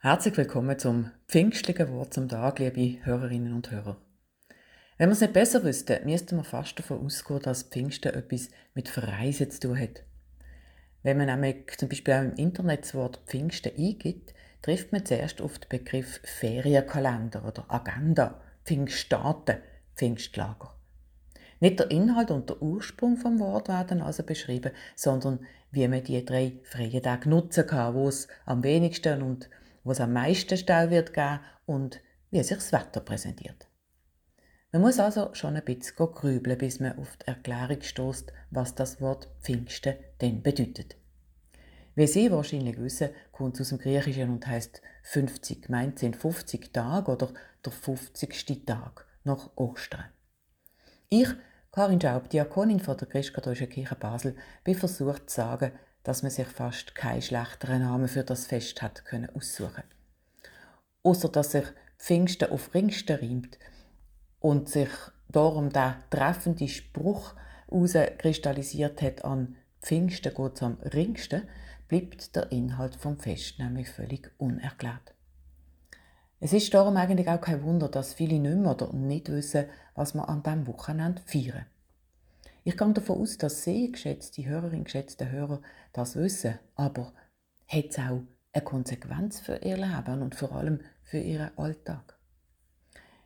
Herzlich willkommen zum pfingstlichen Wort zum Tag, liebe Hörerinnen und Hörer. Wenn wir es nicht besser wüssten, müssten wir fast davon ausgehen, dass Pfingsten etwas mit Verreisen zu tun hat. Wenn man nämlich zum Beispiel auch im Internet das Wort Pfingsten eingibt, trifft man zuerst auf den Begriff Ferienkalender oder Agenda, Pfingstdaten, Pfingstlager. Nicht der Inhalt und der Ursprung vom Wort werden also beschrieben, sondern wie man die drei freien Tage nutzen kann, wo es am wenigsten und wo es am meisten Stau wird geben und wie sich das Wetter präsentiert. Man muss also schon ein bisschen grübeln, bis man auf die Erklärung stößt, was das Wort Pfingsten denn bedeutet. Wie Sie wahrscheinlich wissen, kommt es aus dem Griechischen und heißt 50, meint sind 50 Tage oder der 50. Tag nach Ostern. Ich, Karin Schaub, Diakonin von der Christkatholischen Kirche Basel, bin versucht zu sagen, dass man sich fast keinen schlechteren Namen für das Fest hat können aussuchen. Außer dass sich Pfingsten auf Ringsten reimt und sich darum der treffende Spruch kristallisiert hat an Pfingsten geht am ringsten, bleibt der Inhalt vom Fest nämlich völlig unerklärt. Es ist darum eigentlich auch kein Wunder, dass viele nicht mehr oder nicht wissen, was man an diesem Wochenende feiern. Ich gehe davon aus, dass Sie, geschätzte Hörerinnen, geschätzte Hörer, das wissen. Aber hat es auch eine Konsequenz für Ihr Leben und vor allem für Ihren Alltag?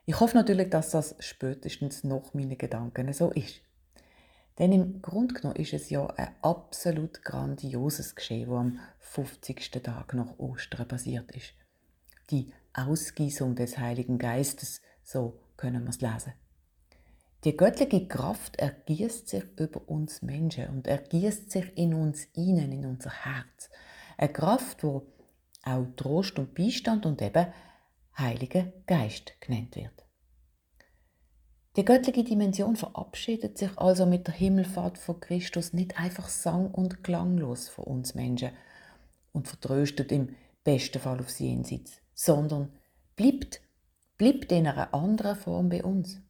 Ich hoffe natürlich, dass das spätestens nach meinen Gedanken so ist. Denn im Grunde genommen ist es ja ein absolut grandioses Geschehen, das am 50. Tag nach Ostern passiert ist. Die Ausgießung des Heiligen Geistes, so können wir es lesen. Die göttliche Kraft ergießt sich über uns Menschen und ergießt sich in uns innen, in unser Herz. Eine Kraft, wo auch Trost und Beistand und eben Heiliger Geist genannt wird. Die göttliche Dimension verabschiedet sich also mit der Himmelfahrt von Christus nicht einfach sang- und klanglos von uns Menschen und vertröstet im besten Fall aufs Jenseits, sondern bleibt, bleibt in einer anderen Form bei uns,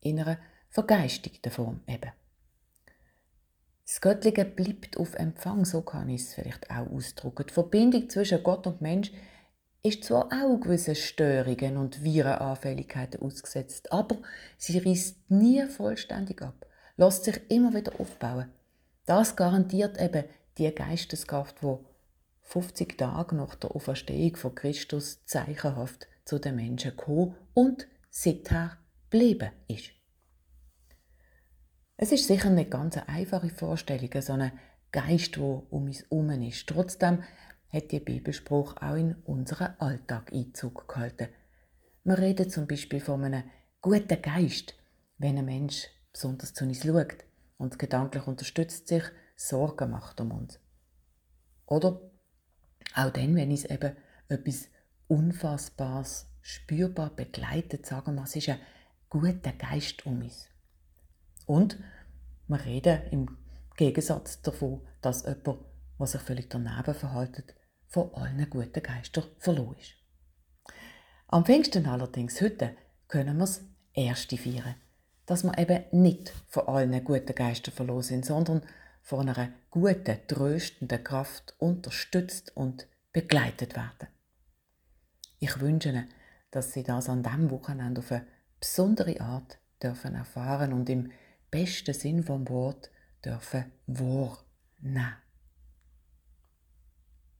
in einer vergeistigten Form eben. Das Göttliche bleibt auf Empfang, so kann ich es vielleicht auch ausdrücken. Die Verbindung zwischen Gott und Mensch ist zwar auch gewissen Störungen und Virenanfälligkeiten ausgesetzt, aber sie reißt nie vollständig ab, lässt sich immer wieder aufbauen. Das garantiert eben die Geisteskraft, wo 50 Tage nach der Auferstehung von Christus zeichenhaft zu den Menschen gekommen und seither geblieben ist. Es ist sicher nicht ganz eine einfache Vorstellung, so ein Geist, der um uns herum ist. Trotzdem hat die Bibelspruch auch in unseren Alltag Einzug gehalten. Wir reden zum Beispiel von einem guten Geist, wenn ein Mensch besonders zu uns schaut, uns gedanklich unterstützt, sich Sorgen macht um uns. Oder auch dann, wenn uns eben etwas Unfassbares spürbar begleitet, sagen wir, es ist ein guter Geist um uns. Und wir reden im Gegensatz davon, dass jemand, der sich völlig daneben verhält, von allen guten Geistern verloren ist. Am Pfingsten allerdings, heute, können wir das Erste feiern. Dass wir eben nicht von allen guten Geistern verloren sind, sondern von einer guten, tröstenden Kraft unterstützt und begleitet werden. Ich wünsche Ihnen, dass Sie das an diesem Wochenende auf eine besondere Art dürfen erfahren und im besten Sinn vom Wort dürfen wahrnehmen.